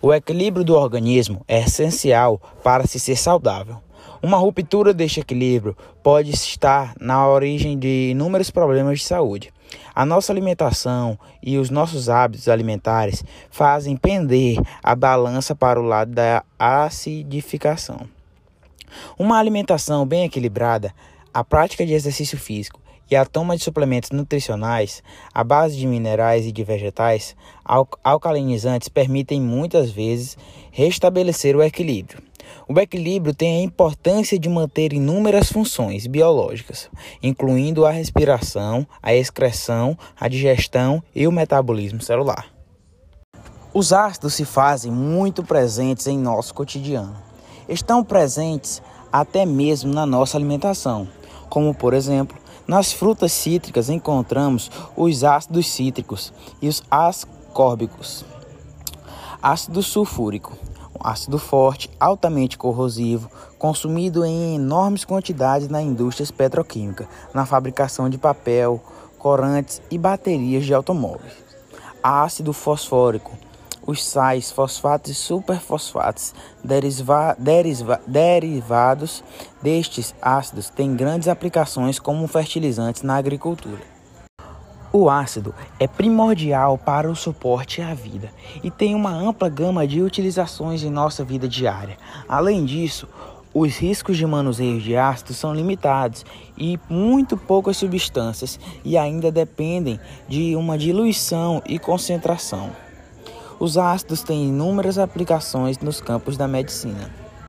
O equilíbrio do organismo é essencial para se ser saudável. Uma ruptura deste equilíbrio pode estar na origem de inúmeros problemas de saúde. A nossa alimentação e os nossos hábitos alimentares fazem pender a balança para o lado da acidificação. Uma alimentação bem equilibrada, a prática de exercício físico e a toma de suplementos nutricionais à base de minerais e de vegetais alcalinizantes permitem muitas vezes restabelecer o equilíbrio. O equilíbrio tem a importância de manter inúmeras funções biológicas, incluindo a respiração, a excreção, a digestão e o metabolismo celular. Os ácidos se fazem muito presentes em nosso cotidiano. Estão presentes até mesmo na nossa alimentação, como por exemplo nas frutas cítricas encontramos os ácidos cítricos e os ascórbicos. Ácido sulfúrico, um ácido forte, altamente corrosivo, consumido em enormes quantidades na indústria petroquímica, na fabricação de papel, corantes e baterias de automóveis. Ácido fosfórico, os sais, fosfatos e superfosfatos deriva, deriva, derivados destes ácidos têm grandes aplicações como fertilizantes na agricultura. O ácido é primordial para o suporte à vida e tem uma ampla gama de utilizações em nossa vida diária. Além disso, os riscos de manuseio de ácido são limitados e muito poucas substâncias e ainda dependem de uma diluição e concentração. Os ácidos têm inúmeras aplicações nos campos da medicina.